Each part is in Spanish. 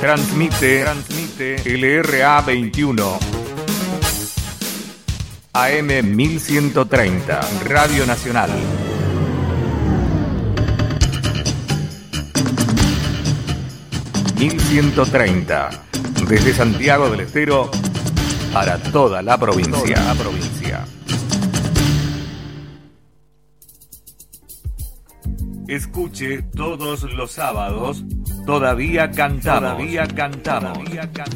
Transmite, transmite LRA 21. AM 1130, Radio Nacional. ...1130... ...desde Santiago del Estero... ...para toda la provincia. Toda la provincia. Escuche todos los sábados... ...todavía cantamos... ...todavía cantamos...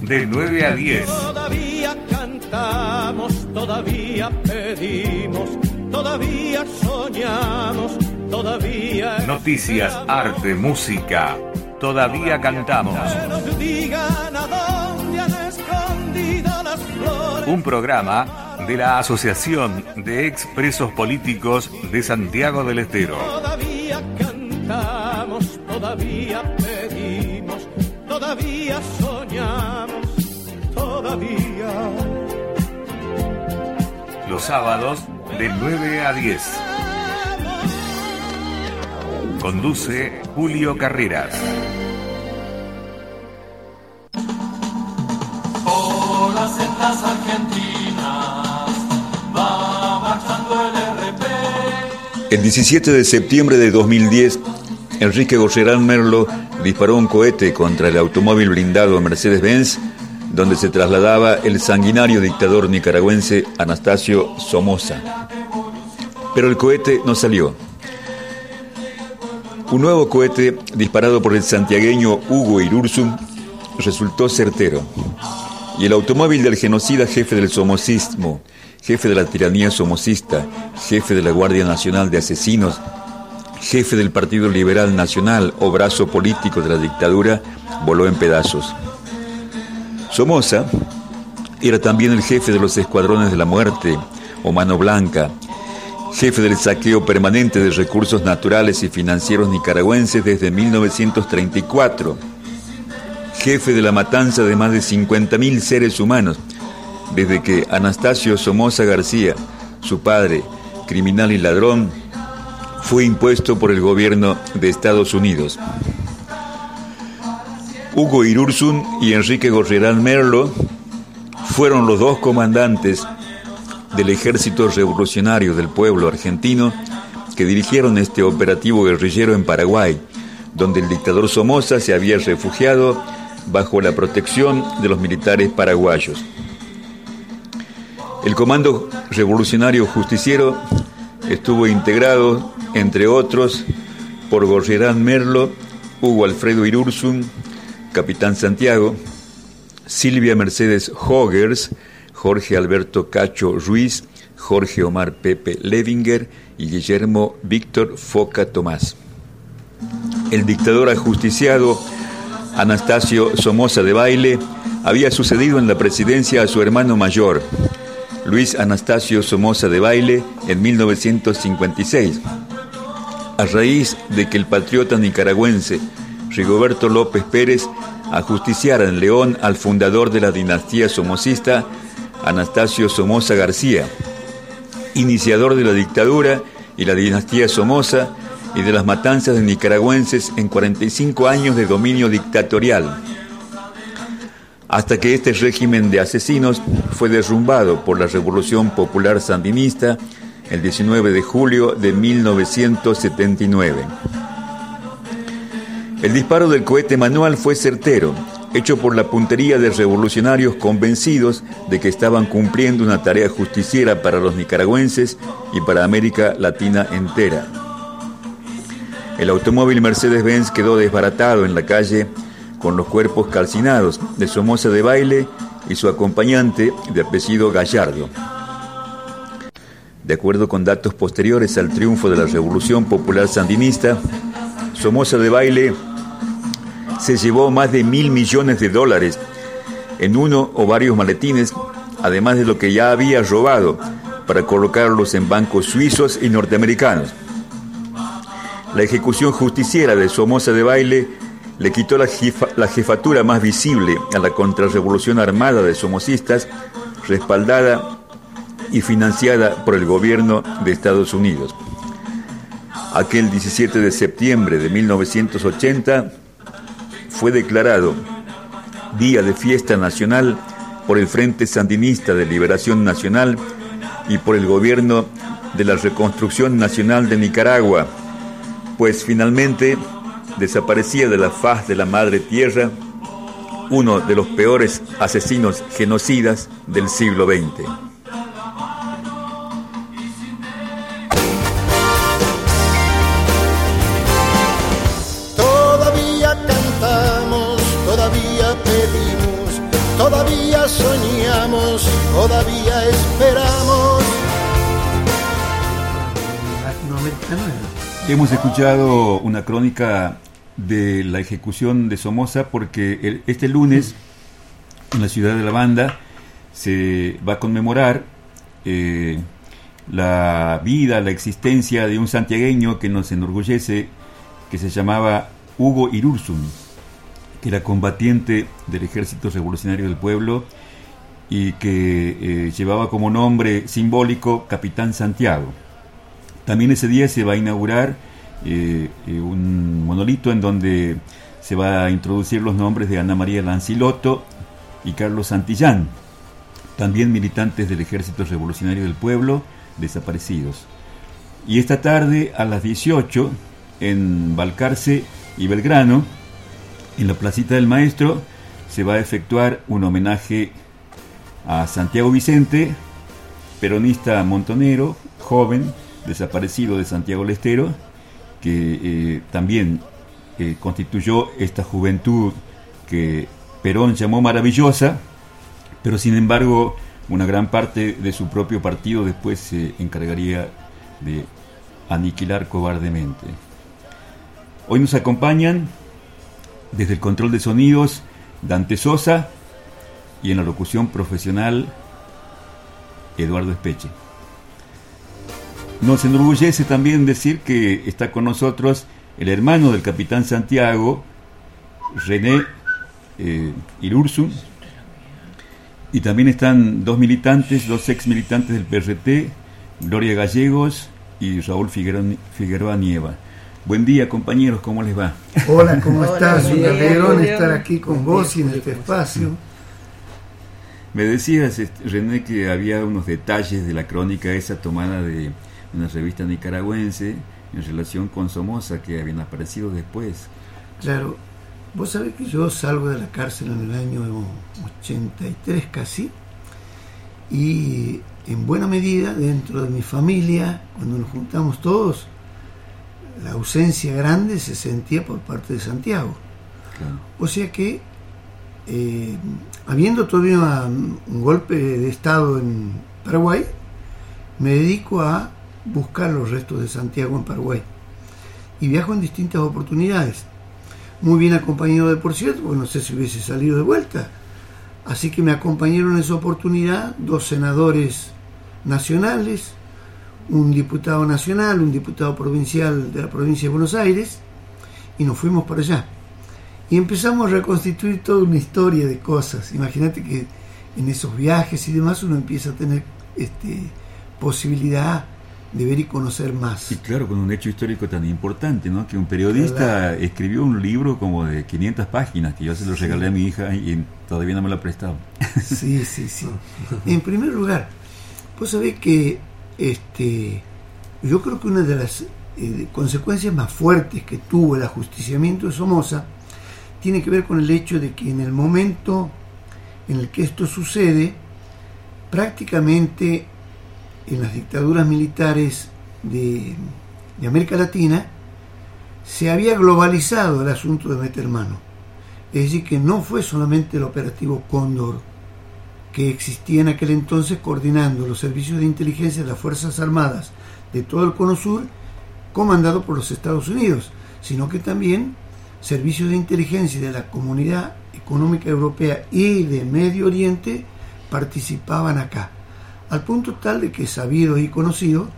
...de 9 a 10... Todavía cantamos, todavía pedimos, todavía soñamos, todavía... Noticias, arte, música... ...todavía cantamos... Que nos digan a dónde han escondido las flores. Un programa de la Asociación de Expresos Políticos de Santiago del Estero. Todavía cantamos, todavía pedimos, todavía soñamos, todavía. Los sábados de 9 a 10. Conduce Julio Carreras. Por las sendas argentinas va marchando el RP. El 17 de septiembre de 2010, Enrique Gorgerán Merlo disparó un cohete contra el automóvil blindado Mercedes-Benz, donde se trasladaba el sanguinario dictador nicaragüense Anastasio Somoza. Pero el cohete no salió. Un nuevo cohete disparado por el santiagueño Hugo Irursum resultó certero. Y el automóvil del genocida jefe del somocismo, jefe de la tiranía somocista, jefe de la Guardia Nacional de Asesinos, jefe del Partido Liberal Nacional o brazo político de la dictadura, voló en pedazos. Somoza era también el jefe de los escuadrones de la muerte, o mano blanca, jefe del saqueo permanente de recursos naturales y financieros nicaragüenses desde 1934, jefe de la matanza de más de 50.000 seres humanos, desde que Anastasio Somoza García, su padre, criminal y ladrón, fue impuesto por el gobierno de Estados Unidos. Hugo Irursun y Enrique Gorrerán Merlo fueron los dos comandantes del Ejército Revolucionario del Pueblo Argentino que dirigieron este operativo guerrillero en Paraguay, donde el dictador Somoza se había refugiado bajo la protección de los militares paraguayos. El Comando Revolucionario Justiciero estuvo integrado, entre otros, por Gorrerán Merlo, Hugo Alfredo Irursun, Capitán Santiago, Silvia Mercedes Hoggers, Jorge Alberto Cacho Ruiz, Jorge Omar Pepe Levinger y Guillermo Víctor Foca Tomás. El dictador ajusticiado Anastasio Somoza de Baile había sucedido en la presidencia a su hermano mayor, Luis Anastasio Somoza de Baile, en 1956. A raíz de que el patriota nicaragüense Rigoberto López Pérez ajusticiara en León al fundador de la dinastía somocista, Anastasio Somoza García, iniciador de la dictadura y la dinastía Somoza y de las matanzas de nicaragüenses en 45 años de dominio dictatorial, hasta que este régimen de asesinos fue derrumbado por la Revolución Popular Sandinista el 19 de julio de 1979. El disparo del cohete manual fue certero, hecho por la puntería de revolucionarios convencidos de que estaban cumpliendo una tarea justiciera para los nicaragüenses y para América Latina entera. El automóvil Mercedes-Benz quedó desbaratado en la calle con los cuerpos calcinados de Somoza de Baile y su acompañante de apellido Gallardo. De acuerdo con datos posteriores al triunfo de la Revolución Popular Sandinista, Somoza de Baile se llevó más de mil millones de dólares en uno o varios maletines, además de lo que ya había robado para colocarlos en bancos suizos y norteamericanos. La ejecución justiciera de Somoza de Baile le quitó la, la jefatura más visible a la contrarrevolución armada de somocistas, respaldada y financiada por el gobierno de Estados Unidos. Aquel 17 de septiembre de 1980 fue declarado Día de Fiesta Nacional por el Frente Sandinista de Liberación Nacional y por el Gobierno de la Reconstrucción Nacional de Nicaragua, pues finalmente desaparecía de la faz de la madre tierra uno de los peores asesinos genocidas del siglo XX. Hemos escuchado una crónica de la ejecución de Somoza porque este lunes en la ciudad de La Banda se va a conmemorar eh, la vida, la existencia de un santiagueño que nos enorgullece, que se llamaba Hugo Irurzun, que era combatiente del Ejército Revolucionario del Pueblo y que eh, llevaba como nombre simbólico Capitán Santiago. También ese día se va a inaugurar eh, eh, un monolito en donde se va a introducir los nombres de Ana María Lancilotto y Carlos Santillán, también militantes del Ejército Revolucionario del Pueblo, desaparecidos. Y esta tarde a las 18, en Balcarce y Belgrano, en la Placita del Maestro, se va a efectuar un homenaje a Santiago Vicente, peronista montonero, joven, desaparecido de Santiago del Estero, que eh, también eh, constituyó esta juventud que Perón llamó maravillosa, pero sin embargo una gran parte de su propio partido después se encargaría de aniquilar cobardemente. Hoy nos acompañan desde el control de sonidos Dante Sosa y en la locución profesional Eduardo Espeche. Nos enorgullece también decir que está con nosotros el hermano del capitán Santiago, René eh, Irursun, y también están dos militantes, dos ex militantes del PRT, Gloria Gallegos y Raúl Figueroa, Nieva. Buen día, compañeros, ¿cómo les va? Hola, ¿cómo estás? Un alegrón estar aquí con vos y en este espacio. Me decías, este, René, que había unos detalles de la crónica esa tomada de una revista nicaragüense en relación con Somoza que habían aparecido después. Claro, vos sabés que yo salgo de la cárcel en el año 83 casi y en buena medida dentro de mi familia, cuando nos juntamos todos, la ausencia grande se sentía por parte de Santiago. O sea que, eh, habiendo todavía un golpe de Estado en Paraguay, me dedico a buscar los restos de Santiago en Paraguay. Y viajo en distintas oportunidades. Muy bien acompañado de por cierto, porque no sé si hubiese salido de vuelta. Así que me acompañaron en esa oportunidad dos senadores nacionales, un diputado nacional, un diputado provincial de la provincia de Buenos Aires, y nos fuimos para allá. Y empezamos a reconstituir toda una historia de cosas. Imagínate que en esos viajes y demás uno empieza a tener este, posibilidad de ver y conocer más. Y claro, con un hecho histórico tan importante, ¿no? Que un periodista escribió un libro como de 500 páginas que yo se lo regalé a mi hija y todavía no me lo ha prestado. Sí, sí, sí. en primer lugar, vos sabés que este, yo creo que una de las eh, consecuencias más fuertes que tuvo el ajusticiamiento de Somoza tiene que ver con el hecho de que en el momento en el que esto sucede, prácticamente en las dictaduras militares de, América Latina, se había globalizado el asunto de meter mano. Es decir, que no fue solamente el operativo Cóndor que existía en aquel entonces coordinando los servicios de inteligencia de las Fuerzas Armadas de todo el Cono Sur, comandado por los Estados Unidos, sino que también servicios de inteligencia de la Comunidad Económica Europea y de Medio Oriente participaban acá, al punto tal de que sabido y conocido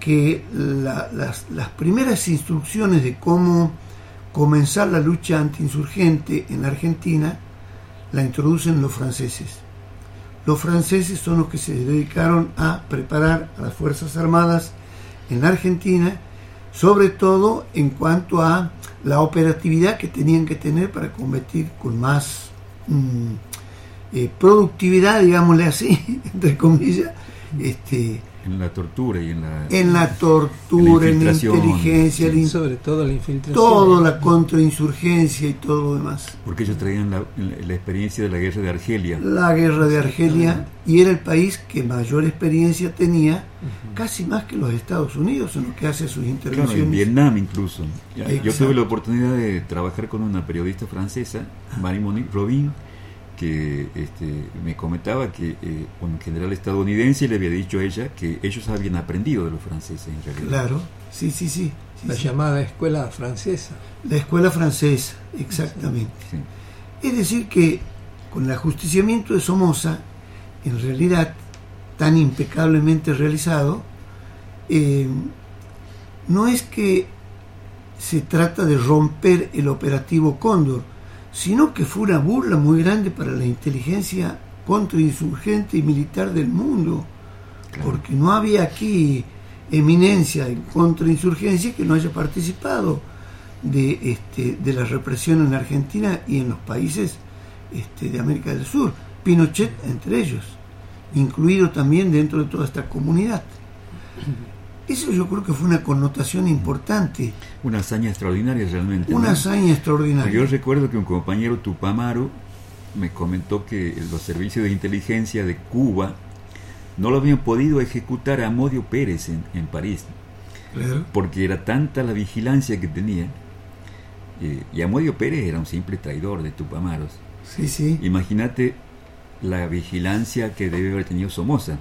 que la- las, las primeras instrucciones de cómo comenzar la lucha antiinsurgente en la Argentina la introducen los franceses. Los franceses son los que se dedicaron a preparar a las Fuerzas Armadas en la Argentina, sobre todo en cuanto a la operatividad que tenían que tener para combatir con más mm, eh, productividad, digámosle así, entre comillas, este, En la tortura y en la... en la tortura, en la infiltración, inteligencia, sí. la in- Sobre todo la infiltración. todo, la contrainsurgencia y todo lo demás. Porque ellos traían la, la experiencia de la guerra de Argelia. La guerra de Argelia y era el país que mayor experiencia tenía, casi más que los Estados Unidos en lo que hace sus Claro, en intervenciones. Vietnam incluso. Ya, Yo tuve la oportunidad de trabajar con una periodista francesa, Marie-Monique Robin, que este, me comentaba que eh, un general estadounidense le había dicho a ella que ellos habían aprendido de los franceses en realidad. Claro, sí, sí, sí. sí, La sí. llamada escuela francesa. La escuela francesa, exactamente. Sí. Es decir, que con el ajusticiamiento de Somoza, en realidad tan impecablemente realizado, eh, no es que se trata de romper el operativo Cóndor, sino que fue una burla muy grande para la inteligencia contrainsurgente y militar del mundo, Claro. porque no había aquí eminencia en contrainsurgencia que no haya participado de, este, de la represión en Argentina y en los países este, de América del Sur, Pinochet entre ellos, incluido también dentro de toda esta comunidad. Eso yo creo que fue una connotación importante, Una hazaña extraordinaria realmente. ¿no? una hazaña Yo extraordinaria. recuerdo que un compañero Tupamaro me comentó que los servicios de inteligencia de Cuba no lo habían podido ejecutar a Amodio Pérez en, en París, Claro. porque era tanta la vigilancia que tenía. eh, y Amodio Pérez era un simple traidor de Tupamaros. Sí, sí. Imagínate la vigilancia que debe haber tenido Somoza.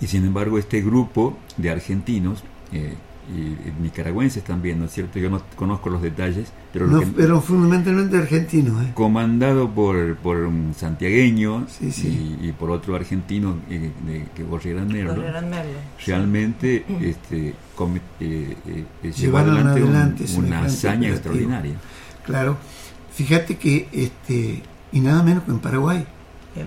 Y sin embargo, este grupo de argentinos eh, y, y nicaragüenses también, ¿no es cierto? Yo no conozco los detalles, pero lo No, que- pero fundamentalmente argentino, ¿eh? comandado por, por un santiagueño Sí, sí. Y, y por otro argentino eh, de, que Borrerán Merlo, realmente este, com- eh, llevó Llevaron adelante un- adelante una hazaña extraordinaria. Claro. Fíjate que, este, y nada menos que en Paraguay,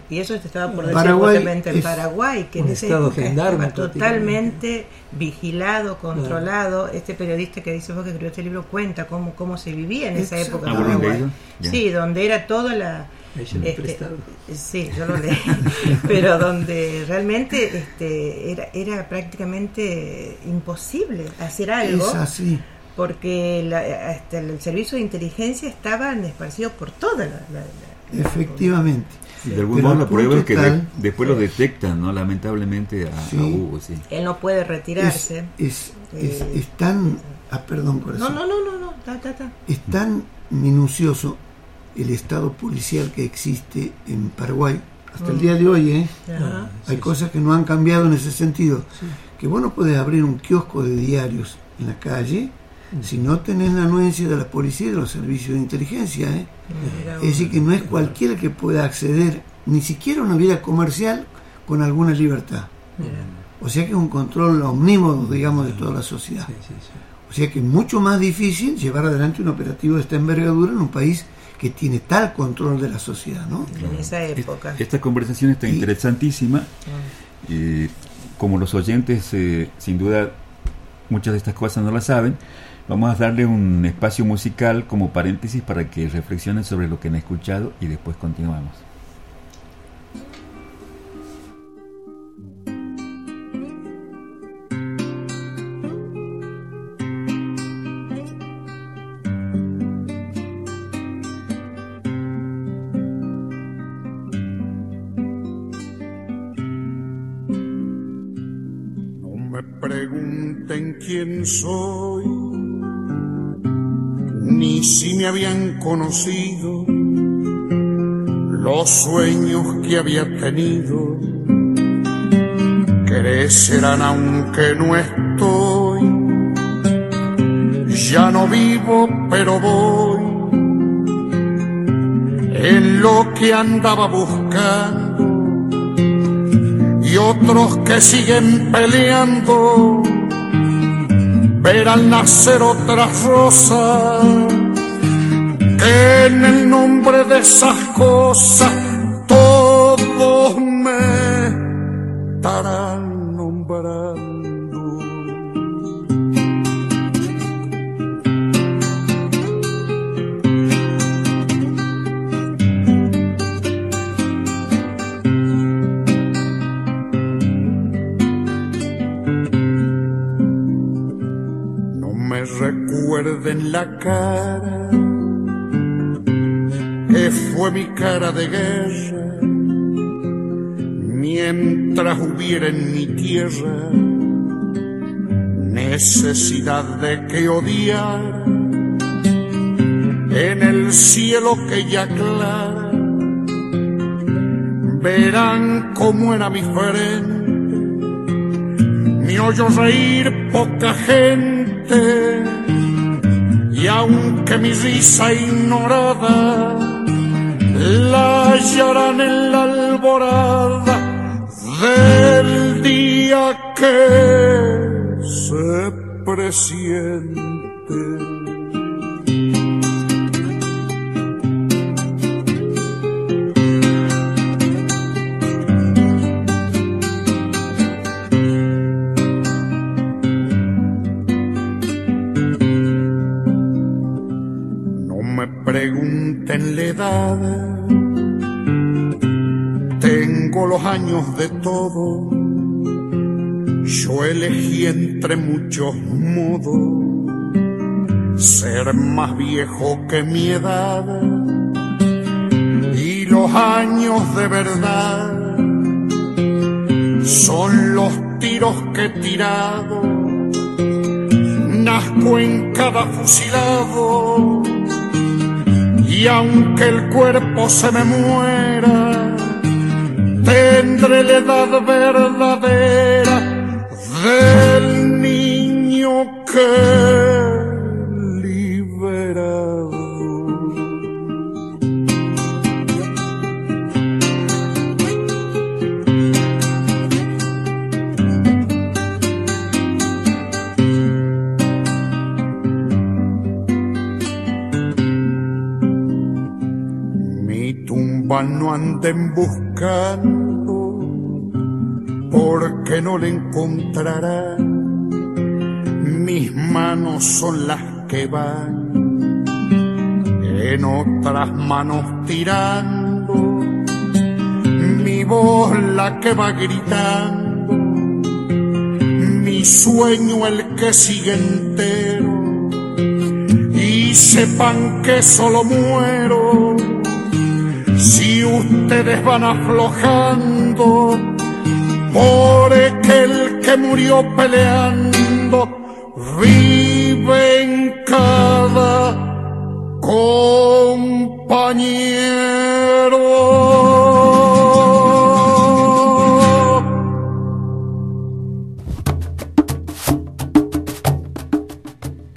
Y eso te estaba por decir Paraguay justamente en Paraguay, que en esa estado gendarme estaba totalmente vigilado, controlado. Este periodista que dice vos que escribió este libro cuenta cómo, cómo se vivía en esa Exacto. época en Ah, ¿vos lo has Paraguay. Sí, donde era toda la... Este, sí, yo lo leí, pero donde realmente este, era, era prácticamente imposible hacer algo es así. porque la- hasta el servicio de inteligencia estaban esparcidos por toda la, la- la- Efectivamente. Y de algún Pero modo la prueba es que de- después lo detectan, ¿no? Lamentablemente a, Sí. a Hugo, sí. Él no puede retirarse. es, es, Eh, es tan, ah, perdón, No, corazón, no, no, no, no, ta, ta, ta. es tan minucioso el estado policial que existe en Paraguay hasta el día de hoy, ¿eh? Ajá. Hay cosas que no han cambiado en ese sentido. Que vos no podés abrir un kiosco de diarios en la calle si no tenés la anuencia de la policía y de los servicios de inteligencia. ¿eh? Es decir, que no es cualquiera que pueda acceder ni siquiera a una vida comercial con alguna libertad. O sea que es un control omnímodo, digamos, de toda la sociedad. Sí, sí, sí. O sea que es mucho más difícil llevar adelante un operativo de esta envergadura en un país que tiene tal control de la sociedad, ¿no? en esa época. Esta conversación está interesantísima. Y como los oyentes, eh, sin duda, muchas de estas cosas no las saben, vamos a darle un espacio musical como paréntesis para que reflexionen sobre lo que han escuchado y después continuamos. No me pregunten quién soy, ni si me habían conocido, los sueños que había tenido crecerán aunque no estoy. Ya no vivo, pero voy lo que andaba buscando y otros que siguen peleando verán nacer otras rosas en el nombre de esas cosas en mi tierra. Necesidad de que odiar en el cielo que ya aclara. Verán cómo era mi frente me oyó reír poca gente. Y aunque mi risa ignorada la hallarán en la alborada del que se presiente. Pregúntenle edad. Tengo los años de todo. Yo elegí entre muchos modos ser más viejo que mi edad. Y los años de verdad son los tiros que he tirado. Nazco en cada fusilado y aunque el cuerpo se me muera, tendré la edad verdadera del niño que liberado. no anden buscando, no le encontrarán. Mis manos son las que van, en otras manos tirando, mi voz la que va gritando, mi sueño el que sigue entero, y sepan que solo muero si ustedes van aflojando por aquel que murió peleando, vive en cada compañero.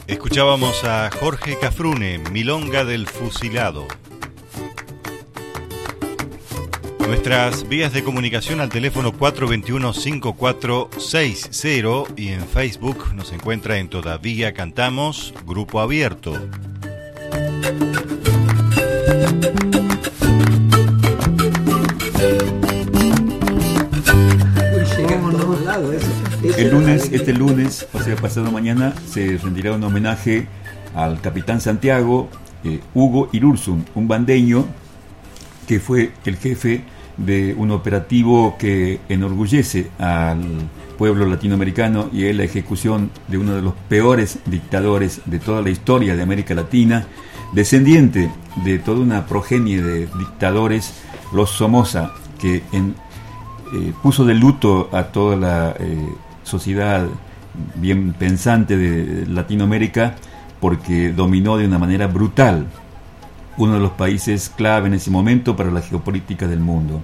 Escuchábamos a Jorge Cafrune, Milonga del Fusilado. Nuestras vías de comunicación al teléfono 421-5460 y en Facebook nos encuentra en Todavía Cantamos, Grupo Abierto. El lunes, este lunes, o sea, pasado mañana, se rendirá un homenaje al capitán Santiago, eh, Hugo Irursum, un bandeño que fue el jefe de un operativo que enorgullece al pueblo latinoamericano y es la ejecución de uno de los peores dictadores de toda la historia de América Latina, descendiente de toda una progenie de dictadores, los Somoza, que en, eh, puso de luto a toda la eh, sociedad bien pensante de Latinoamérica porque dominó de una manera brutal uno de los países clave en ese momento para la geopolítica del mundo.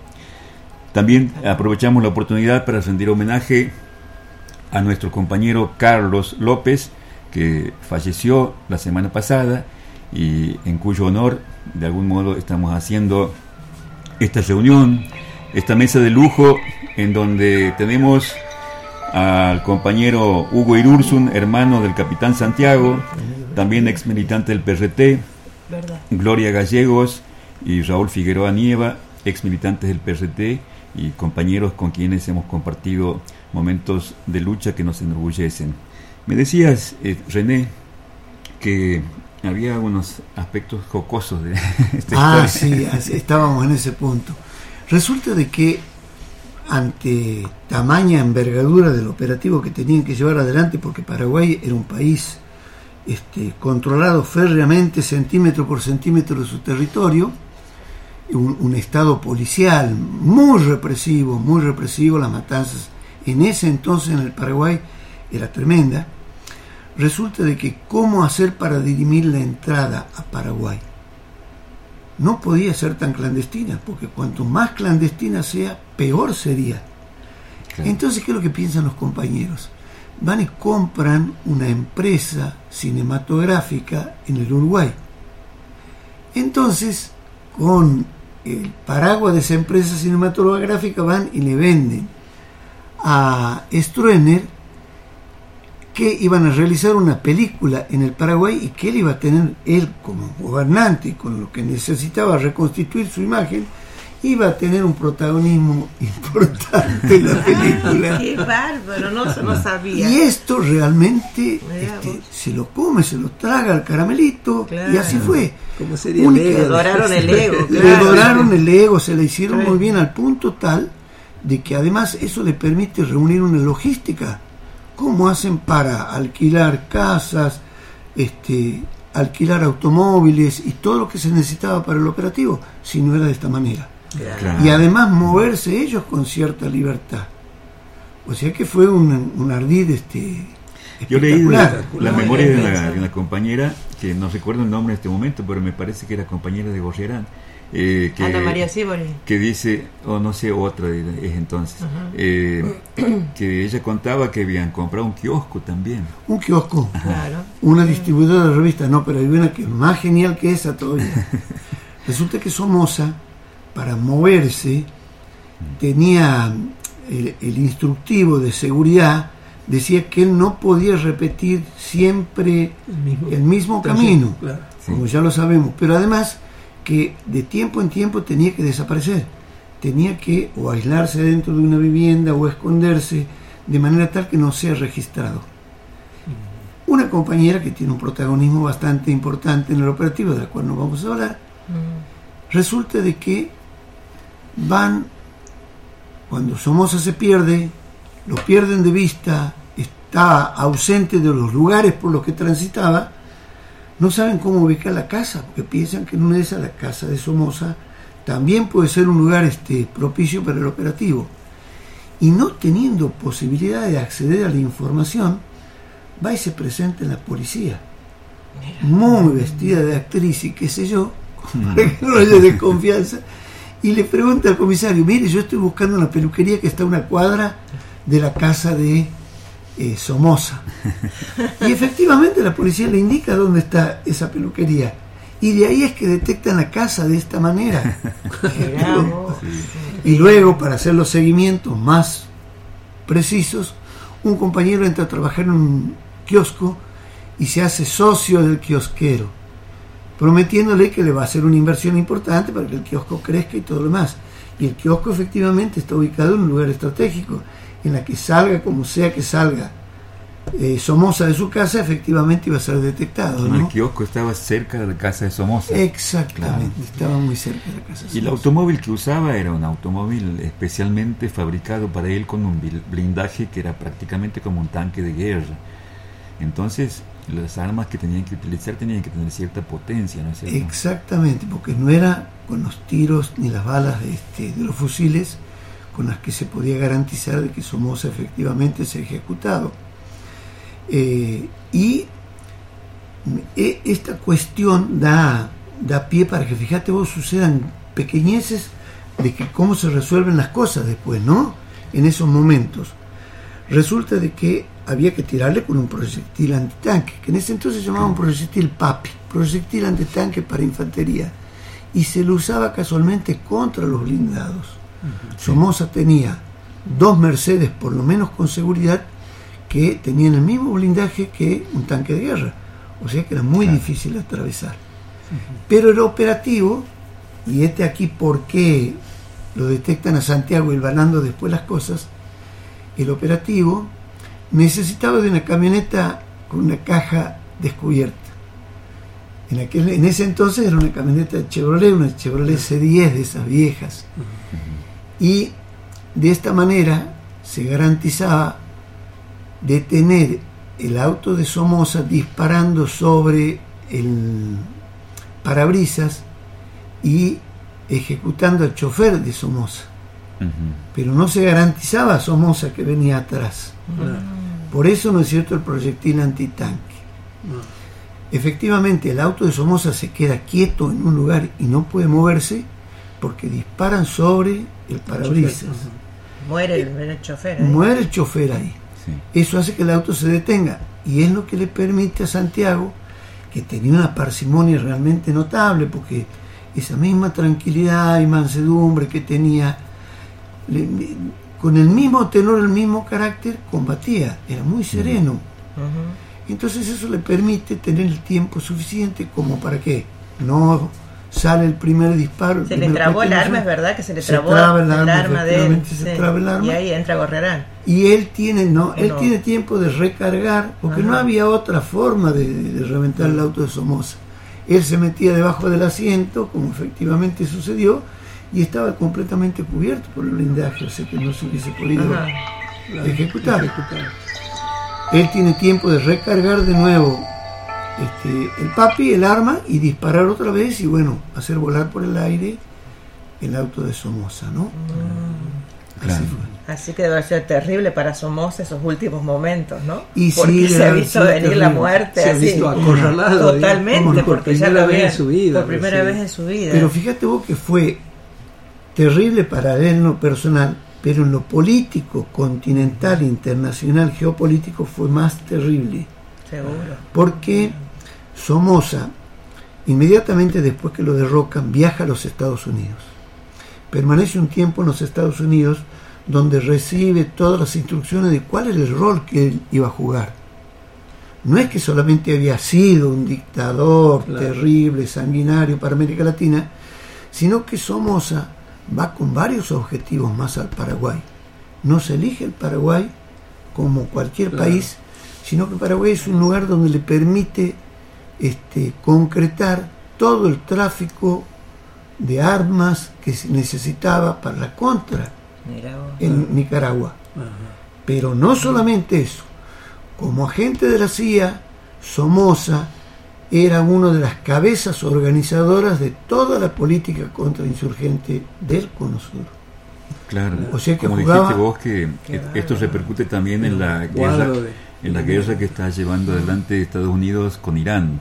También aprovechamos la oportunidad para rendir homenaje a nuestro compañero Carlos López, que falleció la semana pasada y en cuyo honor de algún modo estamos haciendo esta reunión, esta mesa de lujo en donde tenemos al compañero Hugo Irursun, hermano del capitán Santiago, también ex militante del PRT, Gloria Gallegos y Raúl Figueroa Nieva, ex militantes del PRT y compañeros con quienes hemos compartido momentos de lucha que nos enorgullecen. Me decías, eh, René, que había unos aspectos jocosos de esta Ah, historia. sí, estábamos en ese punto. Resulta de que ante tamaña envergadura del operativo que tenían que llevar adelante, porque Paraguay era un país este, controlado férreamente centímetro por centímetro de su territorio, un, un estado policial muy represivo, muy represivo, las matanzas en ese entonces en el Paraguay era tremenda, resulta de que cómo hacer para dirimir la entrada a Paraguay. No podía ser tan clandestina, porque cuanto más clandestina sea, peor sería. Entonces, ¿qué es lo que piensan los compañeros? Van y compran una empresa cinematográfica en el Uruguay. Entonces, con el paraguas de esa empresa cinematográfica van y le venden a Stroener que iban a realizar una película en el Paraguay y que él iba a tener, él como gobernante y con lo que necesitaba reconstituir su imagen, iba a tener un protagonismo importante en la película. Qué bárbaro, no, no sabía. Y esto realmente este, se lo come, se lo traga al caramelito, Claro. y así fue. Como sería Única- el ego. Le doraron el ego, Le doraron el ego, se le hicieron muy bien al punto tal de que además eso le permite reunir una logística. ¿Cómo hacen para alquilar casas, este, alquilar automóviles y todo lo que se necesitaba para el operativo? Si no era de esta manera. Claro. Y además moverse ellos con cierta libertad. O sea que fue un, un ardid este, Yo leí la, memoria de una, pensado. de una compañera, que no recuerdo el nombre en este momento, pero me parece que era compañera de Gorriarán, eh, que, Ana María Sibori. que dice, o no sé, otra es entonces, eh, que ella contaba que habían comprado un kiosco también. Un kiosco. Claro. una distribuidora de revistas, no, pero hay una que es más genial que esa todavía. Resulta que Somoza, para moverse, tenía el, el instructivo de seguridad, decía que él no podía repetir siempre El mismo, el mismo trayecto, camino, claro. como ya lo sabemos, pero además que de tiempo en tiempo tenía que desaparecer, tenía que o aislarse dentro de una vivienda o esconderse de manera tal que no sea registrado. Una compañera que tiene un protagonismo bastante importante en el operativo, de la cual no vamos a hablar, resulta de que van, cuando Somoza se pierde, lo pierden de vista, está ausente de los lugares por los que transitaba, no saben cómo ubicar la casa, porque piensan que en una de esas, la casa de Somoza, también puede ser un lugar este, propicio para el operativo. Y no teniendo posibilidad de acceder a la información, va y se presenta en la policía, muy vestida de actriz y qué sé yo, para que no haya desconfianza, y le pregunta al comisario, mire, yo estoy buscando una peluquería que está a una cuadra de la casa de eh, Somoza. Y efectivamente la policía le indica dónde está esa peluquería. Y de ahí es que detectan la casa de esta manera. Y luego, para hacer los seguimientos más precisos, un compañero entra a trabajar en un kiosco y se hace socio del kiosquero, prometiéndole que le va a hacer una inversión importante para que el kiosco crezca y todo lo demás. Y el kiosco efectivamente está ubicado en un lugar estratégico, en la que salga como sea que salga eh, Somoza de su casa, efectivamente iba a ser detectado. El kiosco estaba cerca de la casa de Somoza. Exactamente, estaba muy cerca de la casa. de Y el Somoza. automóvil que usaba era un automóvil especialmente fabricado para él con un blindaje que era prácticamente como un tanque de guerra. Entonces, las armas que tenían que utilizar tenían que tener cierta potencia, ¿no es cierto? Exactamente, porque no era con los tiros ni las balas de, este, de los fusiles con las que se podía garantizar de que Somoza efectivamente se ejecutado. Eh, y e- esta cuestión da, da pie para que, fíjate vos, sucedan pequeñeces de que cómo se resuelven las cosas después, ¿no? En esos momentos. Resulta de que había que tirarle con un proyectil antitanque, que en ese entonces se llamaba un proyectil PAPI, proyectil antitanque para infantería. y se lo usaba casualmente contra los blindados. Somoza tenía dos Mercedes, por lo menos con seguridad, que tenían el mismo blindaje que un tanque de guerra. O sea que era muy difícil atravesar. Pero era operativo, y este aquí por qué lo detectan a Santiago y vanando después las cosas, el operativo necesitaba de una camioneta con una caja descubierta. En, aquel, en ese entonces era una camioneta de Chevrolet, una Chevrolet C10 de esas viejas. Y de esta manera se garantizaba detener el auto de Somoza disparando sobre el parabrisas y ejecutando al chofer de Somoza. Pero no se garantizaba a Somoza que venía atrás. Por eso no es cierto el proyectil antitanque. Efectivamente, el auto de Somoza se queda quieto en un lugar y no puede moverse porque disparan sobre el parabrisas. Muere el, el chofer. ahí. Muere el chofer ahí. Eso hace que el auto se detenga y es lo que le permite a Santiago, que tenía una parsimonia realmente notable, porque esa misma tranquilidad y mansedumbre que tenía, le- con el mismo tenor, el mismo carácter, combatía, era muy sereno. Entonces eso le permite tener el tiempo suficiente como para que no sale el primer disparo. el Se le primer trabó el arma, es verdad que se le Se trabó traba el el arma, arma de él. se sí. traba el arma. Y ahí entra Gorrerán. Y él tiene, no, él No. tiene tiempo de recargar, porque no había otra forma de, de reventar el auto de Somoza. Él se metía debajo del asiento, como efectivamente sucedió, y estaba completamente cubierto por el blindaje, o sea que no se hubiese podido Ajá. ejecutar. Él tiene tiempo de recargar de nuevo este, el papi, el arma, y disparar otra vez, y bueno, hacer volar por el aire el auto de Somoza, ¿no? Así fue. Así que debe sido terrible para Somoza esos últimos momentos, ¿no? Y sí, porque se debe ha visto venir la muerte Se ha así. visto acorralado, Totalmente, digamos, por porque ya primera lo vez en su vida, Por primera recién. vez en su vida. Pero fíjate vos que fue terrible para él en lo personal, pero en lo político, continental, internacional, geopolítico fue más terrible. Seguro. Porque Somoza, inmediatamente después que lo derrocan, viaja a los Estados Unidos. Permanece un tiempo en los Estados Unidos donde recibe todas las instrucciones de cuál era el rol que él iba a jugar. No es que solamente había sido un dictador Claro. terrible, sanguinario para América Latina, sino que Somoza va con varios objetivos más al Paraguay. No se elige el Paraguay como cualquier Claro. país, sino que Paraguay es un lugar donde le permite este, concretar todo el tráfico de armas que se necesitaba para la contra en Nicaragua. Pero no solamente eso, como agente de la CIA, Somoza era una de las cabezas organizadoras de toda la política contrainsurgente del Cono Sur. Claro, O sea que como jugaba- dijiste vos que esto repercute también en la guerra, de- en la guerra que está llevando adelante Estados Unidos con Irán,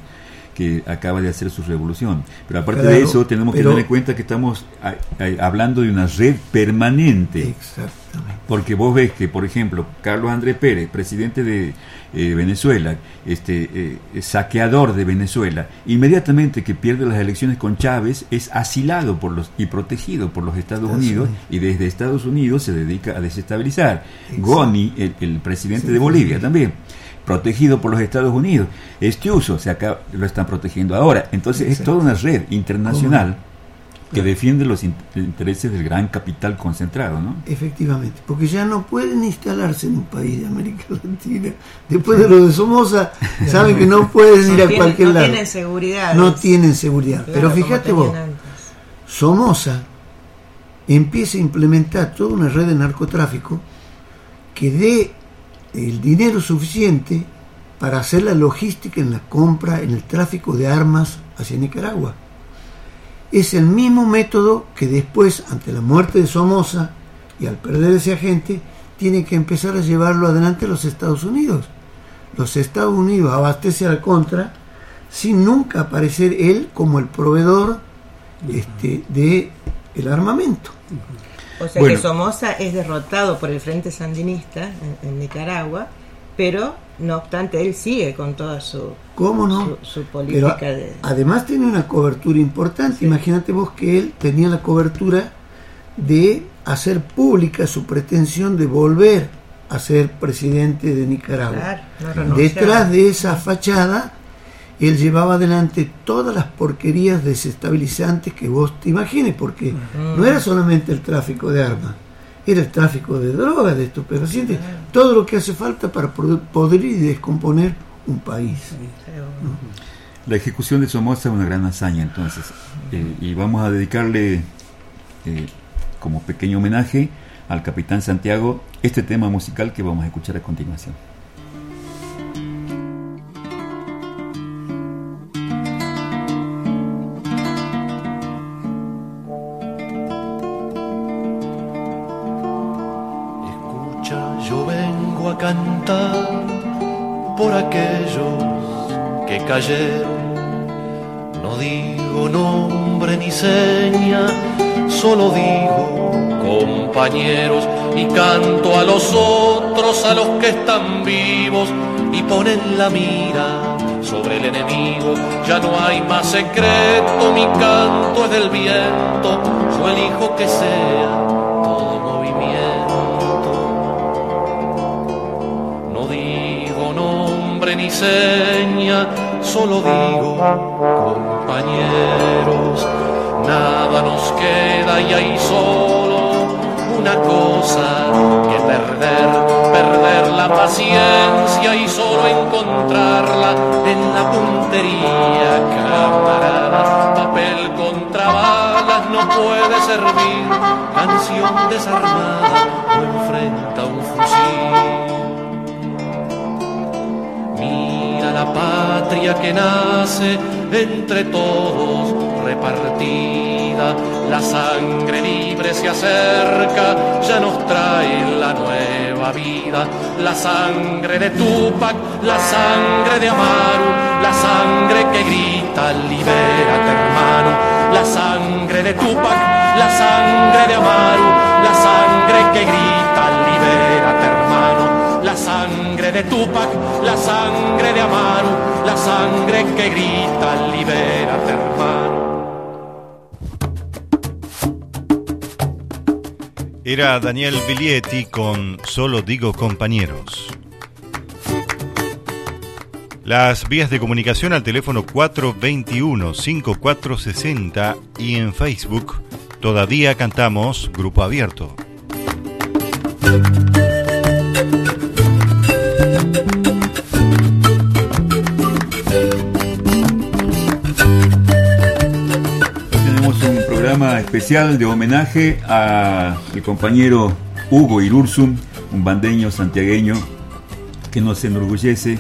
que acaba de hacer su revolución. Pero aparte de eso, tenemos que tener en cuenta que estamos a- a- hablando de una red permanente. Exactamente. Porque vos ves que, por ejemplo, Carlos Andrés Pérez, presidente de eh, Venezuela, este eh, saqueador de Venezuela, inmediatamente que pierde las elecciones con Chávez, es asilado por los y protegido por los Estados Unidos y desde Estados Unidos se dedica a desestabilizar. Exacto. Goni, el, el presidente Sí, de Bolivia, sí. también protegido por los Estados Unidos. Estiuso se acaba, lo están protegiendo ahora. Entonces es toda una red internacional que defiende los in- intereses del gran capital concentrado, ¿no? Efectivamente, porque ya no pueden instalarse en un país de América Latina. Después de lo de Somoza, saben que no pueden ir No a tienen- cualquier no lado. tienen seguridad. No tienen seguridad. Claro, Pero fíjate vos, antes. Somoza empieza a implementar toda una red de narcotráfico que dé el dinero suficiente para hacer la logística en la compra, en el tráfico de armas hacia Nicaragua. Es el mismo método que después, ante la muerte de Somoza y al perder ese agente, tiene que empezar a llevarlo adelante a los Estados Unidos. Los Estados Unidos abastece al contra sin nunca aparecer él como el proveedor este, de el armamento. O sea Bueno. que Somoza es derrotado por el Frente Sandinista en, en Nicaragua pero no obstante él sigue con toda su, ¿Cómo no? su, su Pero política de... además tiene una cobertura importante. Imagínate vos que él tenía la cobertura de hacer pública su pretensión de volver a ser presidente de Nicaragua. Claro, no. Detrás de esa fachada, él llevaba adelante todas las porquerías desestabilizantes que vos te imagines, porque no era solamente el tráfico de armas, era el tráfico de drogas, de estupefacientes, todo lo que hace falta para poder y descomponer un país. La ejecución de Somoza es una gran hazaña, entonces, eh, y vamos a dedicarle eh, como pequeño homenaje al capitán Santiago este tema musical que vamos a escuchar a continuación. Vengo a cantar por aquellos que cayeron. No digo nombre ni seña, solo digo compañeros y canto a los otros, a los que están vivos y ponen la mira sobre el enemigo. Ya no hay más secreto, mi canto es del viento, yo elijo que sea seña, solo digo compañeros. Nada nos queda y hay solo una cosa que perder, perder la paciencia y solo encontrarla en la puntería, camarada. Papel contra balas no puede servir, canción desarmada o enfrenta un fusil. La patria que nace entre todos repartida, la sangre libre se acerca, ya nos trae la nueva vida, la sangre de Tupac, la sangre de Amaru, la sangre que grita, libérate hermano, la sangre de Tupac, la sangre de Amaru, la sangre que grita, de Tupac, la sangre de Amaru, la sangre que grita, libérate hermano. Era Daniel Biglietti con Solo digo compañeros. Las vías de comunicación al teléfono 421-5460 y en Facebook Todavía Cantamos Grupo Abierto. Tenemos un programa especial de homenaje al compañero Hugo Irursum, un bandeño santiagueño que nos enorgullece,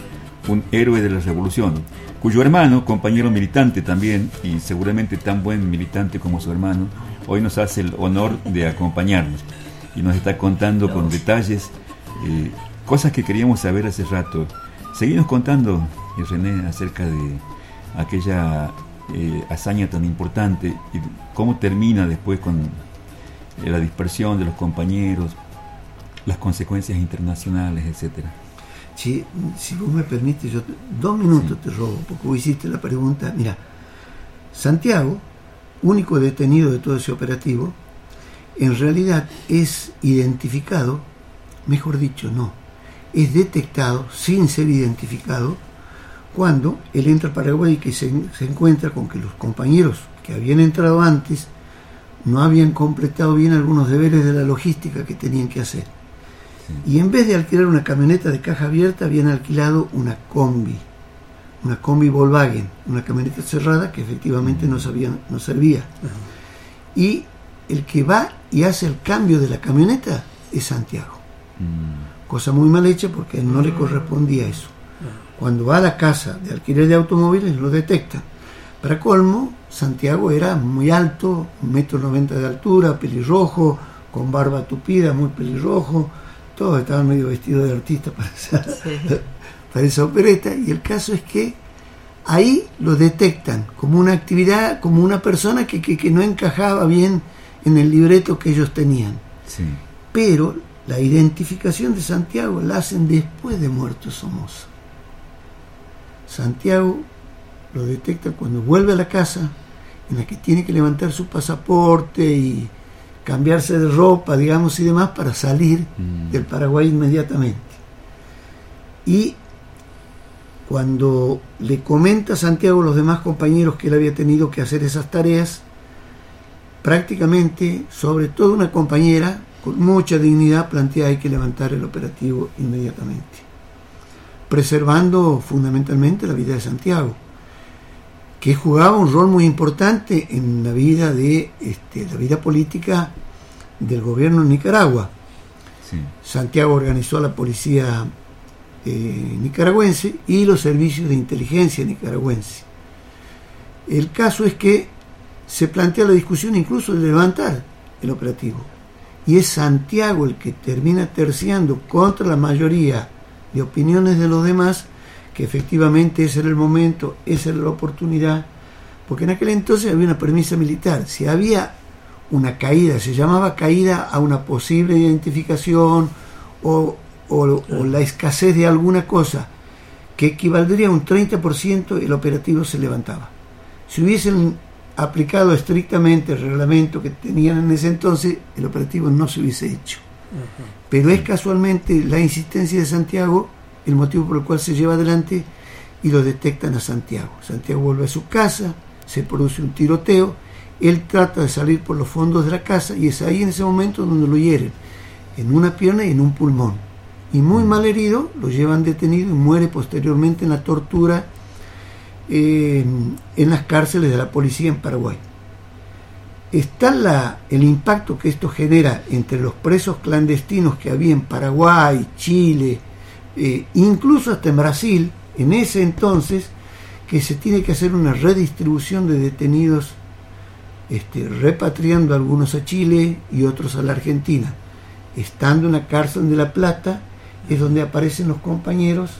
un héroe de la revolución, cuyo hermano, compañero militante también, y seguramente tan buen militante como su hermano, hoy nos hace el honor de acompañarnos. Y nos está contando con detalles eh, cosas que queríamos saber hace rato. Seguimos contando, René, acerca de aquella eh, hazaña tan importante y cómo termina después con eh, la dispersión de los compañeros, las consecuencias internacionales, etcétera. Si, si vos me permites, yo te- dos minutos te robo, porque vos hiciste la pregunta. Mira, Santiago, único detenido de todo ese operativo, en realidad es identificado, mejor dicho, no, es detectado sin ser identificado cuando él entra a Paraguay y que se, se encuentra con que los compañeros que habían entrado antes no habían completado bien algunos deberes de la logística que tenían que hacer. Y en vez de alquilar una camioneta de caja abierta, habían alquilado una combi, una combi Volkswagen, una camioneta cerrada que efectivamente no, sabía, no servía. Y el que va y hace el cambio de la camioneta es Santiago. Cosa muy mal hecha porque no le correspondía eso. Cuando va a la casa de alquiler de automóviles lo detectan. Para colmo, Santiago era muy alto, un metro noventa de altura, pelirrojo, con barba tupida, muy pelirrojo. Todos estaban medio vestidos de artista para esa, para esa opereta. Y el caso es que ahí lo detectan como una actividad, como una persona que, que, que no encajaba bien en el libreto que ellos tenían. Sí. Pero la identificación de Santiago la hacen después de muerto Somoza. Santiago lo detecta cuando vuelve a la casa, en la que tiene que levantar su pasaporte y cambiarse de ropa, digamos, y demás, para salir Mm. del Paraguay inmediatamente. Y cuando le comenta a Santiago a los demás compañeros que él había tenido que hacer esas tareas, prácticamente, sobre todo una compañera, con mucha dignidad, plantea hay que levantar el operativo inmediatamente, preservando fundamentalmente la vida de Santiago, que jugaba un rol muy importante en la vida de este, la vida política del gobierno en Nicaragua. Sí. Santiago organizó a la policía eh, nicaragüense y los servicios de inteligencia nicaragüense. El caso es que se plantea la discusión incluso de levantar el operativo. Y es Santiago el que termina terciando contra la mayoría de opiniones de los demás que efectivamente ese era el momento, esa era la oportunidad, porque en aquel entonces había una premisa militar. Si había una caída, se llamaba caída a una posible identificación o, o- o la escasez de alguna cosa que equivaldría a un 30%, el operativo se levantaba. Si hubiesen aplicado estrictamente el reglamento que tenían en ese entonces, el operativo no se hubiese hecho. Pero es casualmente la insistencia de Santiago el motivo por el cual se lleva adelante y lo detectan a Santiago. Santiago vuelve a su casa, se produce un tiroteo, él trata de salir por los fondos de la casa y es ahí en ese momento donde lo hieren, en una pierna y en un pulmón. Y muy mal herido, lo llevan detenido y muere posteriormente en la tortura en las cárceles de la policía en Paraguay. Está la, el impacto que esto genera entre los presos clandestinos que había en Paraguay, Chile, eh, incluso hasta en Brasil, en ese entonces, que se tiene que hacer una redistribución de detenidos, este, repatriando algunos a Chile y otros a la Argentina. Estando en la cárcel de La Plata, es donde aparecen los compañeros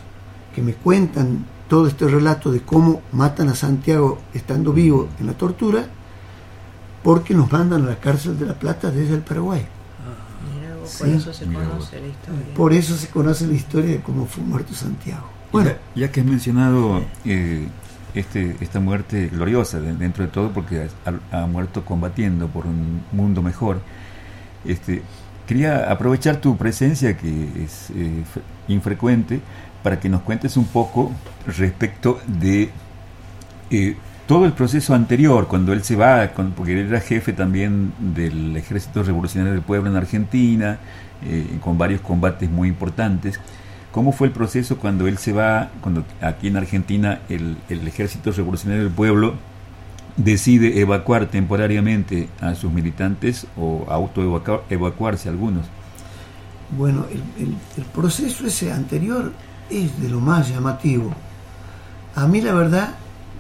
que me cuentan todo este relato de cómo matan a Santiago estando vivo en la tortura, porque nos mandan a la cárcel de La Plata desde el Paraguay. Mira vos, por Sí. eso se Mira conoce la historia. Por eso se conoce la historia de cómo fue muerto Santiago. Bueno, ya, ya que has mencionado eh, este, esta muerte gloriosa de- dentro de todo, porque ha, ha muerto combatiendo por un mundo mejor, este, quería aprovechar tu presencia, que es eh, infrecuente, para que nos cuentes un poco respecto de eh, todo el proceso anterior, cuando él se va, con- porque él era jefe también del Ejército Revolucionario del Pueblo en Argentina, eh, con varios combates muy importantes. ¿Cómo fue el proceso cuando él se va, cuando aquí en Argentina el, Ejército Revolucionario del Pueblo decide evacuar temporariamente a sus militantes o autoevacuarse algunos? bueno el- el proceso ese anterior es de lo más llamativo. A mí la verdad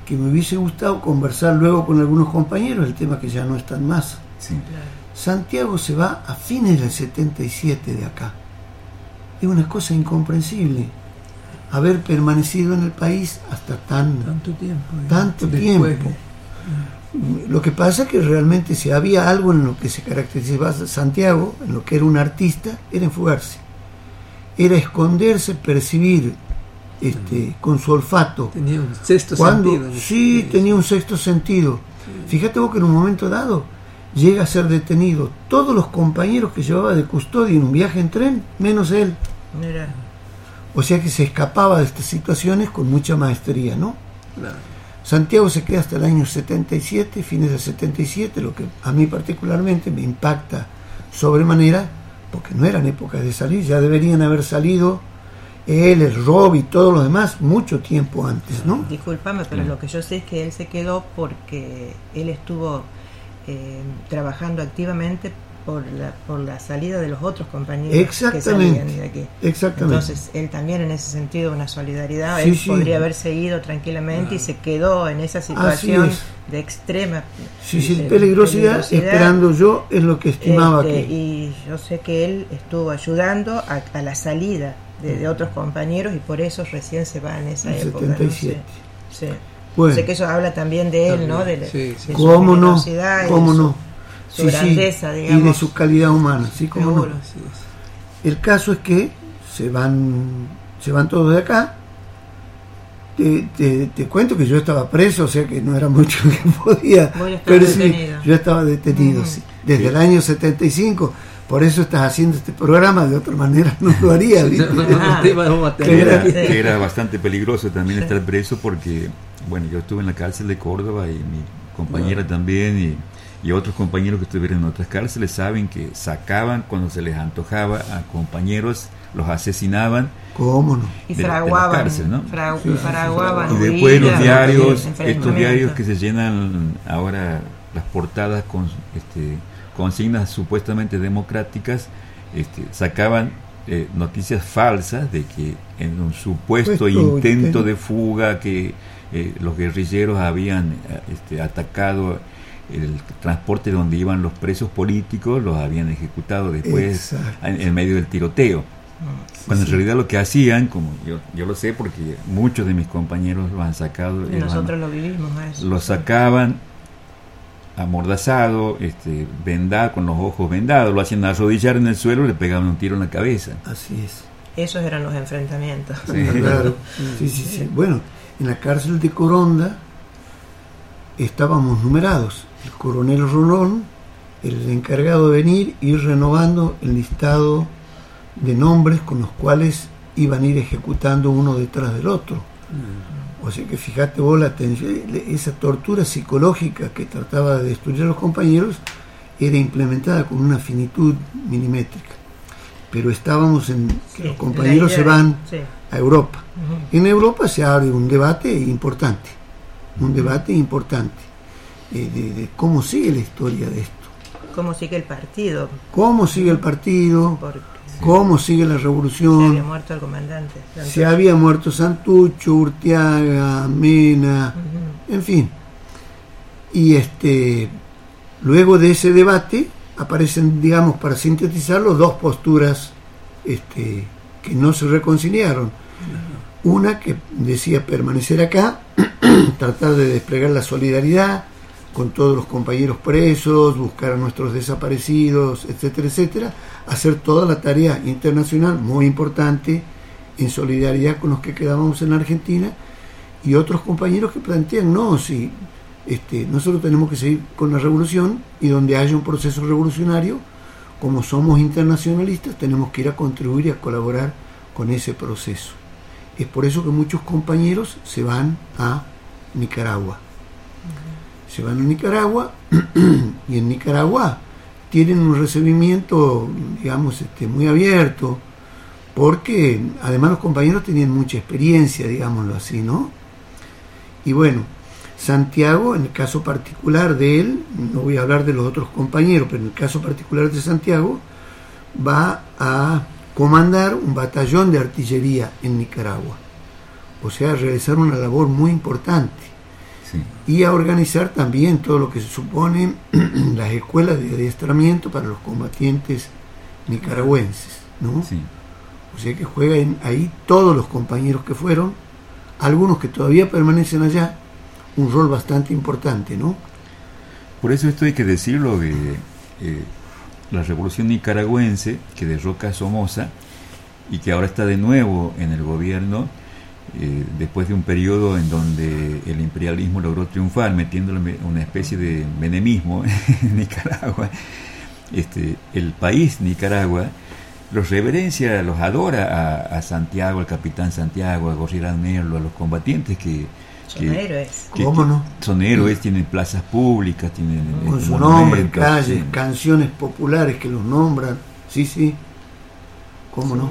que me hubiese gustado conversar luego con algunos compañeros, el tema que ya no están más. Sí. Santiago se va a fines del 77 de acá. Es una cosa incomprensible haber permanecido en el país hasta tan Tanto tiempo. ¿eh? tanto Después, tiempo. Lo que pasa es que realmente si había algo en lo que se caracterizaba a Santiago, en lo que era un artista, era enfugarse. Era esconderse, percibir este, con su olfato. Tenía un sexto Cuando, sentido. sí, tenía un sexto sentido. Fíjate vos que en un momento dado llega a ser detenido todos los compañeros que llevaba de custodia en un viaje en tren, menos él. Mira, O sea que se escapaba de estas situaciones con mucha maestría, ¿no? Claro. Santiago se queda hasta el año 77, fines del 77, lo que a mí particularmente me impacta sobremanera, porque no eran épocas de salir, ya deberían haber salido él, el Rob y todos los demás mucho tiempo antes, ¿no? discúlpame, pero lo que yo sé es que él se quedó porque él estuvo eh, trabajando activamente por la, por la salida de los otros compañeros que Exactamente, salían de aquí. exactamente. Entonces, él también en ese sentido una solidaridad, Sí, él sí. podría haberse ido tranquilamente y se quedó en esa situación es. de extrema Sí, sí, eh, peligrosidad, esperando yo es lo que estimaba este, que... Y yo sé que él estuvo ayudando a, a la salida de, de otros compañeros y por eso recién se va en esa En época. ¿no? 77. Sí, sí. Bueno. sé que eso habla también de él, ¿no? De, Sí, sí. de su ¿Cómo no? ¿Cómo de su- su grandeza, y digamos. de su calidad humana, sí, Seguro. no. El caso es que se van, se van todos de acá. Te, te- te cuento que yo estaba preso, o sea que no era mucho que podía. Pero sí, detenido. yo estaba detenido, sí, desde el año 75. Por eso estás haciendo este programa, de otra manera no lo haría. era, Sí. era bastante peligroso también estar preso porque, bueno, yo estuve en la cárcel de Córdoba y mi compañera también y, y otros compañeros que estuvieron en otras cárceles saben que sacaban cuando se les antojaba a compañeros, los asesinaban. ¿Cómo no? Y de de fraguaban, cárcel, ¿no? fra- fraguaban Y después los diarios, estos diarios que se llenan ahora las portadas con este, consignas supuestamente democráticas, este, sacaban eh, noticias falsas de que en un supuesto Supuesto intento intento. de fuga que eh, los guerrilleros habían eh, este, atacado el transporte donde iban los presos políticos, los habían ejecutado después en, en medio del tiroteo. Cuando sí. en realidad lo que hacían, como yo, yo lo sé porque muchos de mis compañeros lo han sacado, Y han- nosotros lo vivimos a eso. lo sacaban amordazado, este, vendado, con los ojos vendados, lo hacían arrodillar en el suelo y le pegaban un tiro en la cabeza. Así es. Esos eran los enfrentamientos. Claro. Sí, sí, sí. Bueno, en la cárcel de Coronda estábamos numerados. El coronel Rolón, el encargado de venir y ir renovando el listado de nombres con los cuales iban a ir ejecutando uno detrás del otro. O sea que fíjate vos la tensión, esa tortura psicológica que trataba de destruir a los compañeros era implementada con una finitud milimétrica. Pero estábamos en que los compañeros se van sí. a Europa. En Europa se abre un debate importante, un debate importante de, de cómo sigue la historia de esto, ¿Cómo sigue el partido? cómo sigue el partido, Porque cómo sigue la se revolución. había muerto el comandante. Se había muerto Santucho, Urtiaga, Mena, en fin. Y este luego de ese debate aparecen, digamos, para sintetizarlo, dos posturas este, que no se reconciliaron. Una que decía permanecer acá, tratar de desplegar la solidaridad con todos los compañeros presos, buscar a nuestros desaparecidos, etcétera, etcétera, hacer toda la tarea internacional muy importante en solidaridad con los que quedábamos en Argentina y otros compañeros que plantean, no, si este, nosotros tenemos que seguir con la revolución y donde haya un proceso revolucionario, como somos internacionalistas, tenemos que ir a contribuir y a colaborar con ese proceso. Es por eso que muchos compañeros se van a Nicaragua. Se van a Nicaragua y en Nicaragua tienen un recibimiento, digamos, este, muy abierto, porque además los compañeros tenían mucha experiencia, digámoslo así, ¿no? Y bueno, Santiago, en el caso particular de él, no voy a hablar de los otros compañeros, pero en el caso particular de Santiago, va a comandar un batallón de artillería en Nicaragua. O sea, realizar una labor muy importante. Y a organizar también todo lo que se supone las escuelas de adiestramiento para los combatientes nicaragüenses, ¿no? O sea que juegan ahí todos los compañeros que fueron, algunos que todavía permanecen allá, un rol bastante importante, ¿no? Por eso esto hay que decirlo de eh, la revolución nicaragüense que derroca a Somoza y que ahora está de nuevo en el gobierno eh, después de un periodo en donde el imperialismo logró triunfar metiéndole una especie de menemismo en Nicaragua. Este, el país Nicaragua los reverencia, los adora a, a Santiago, al capitán Santiago, a Gorriarán Merlo, a los combatientes que, Son que- héroes. que- ¿Cómo no? Son héroes, tienen plazas públicas, tienen eh, Con su nombre, calles, canciones populares que los nombran, sí, sí, ¿cómo no?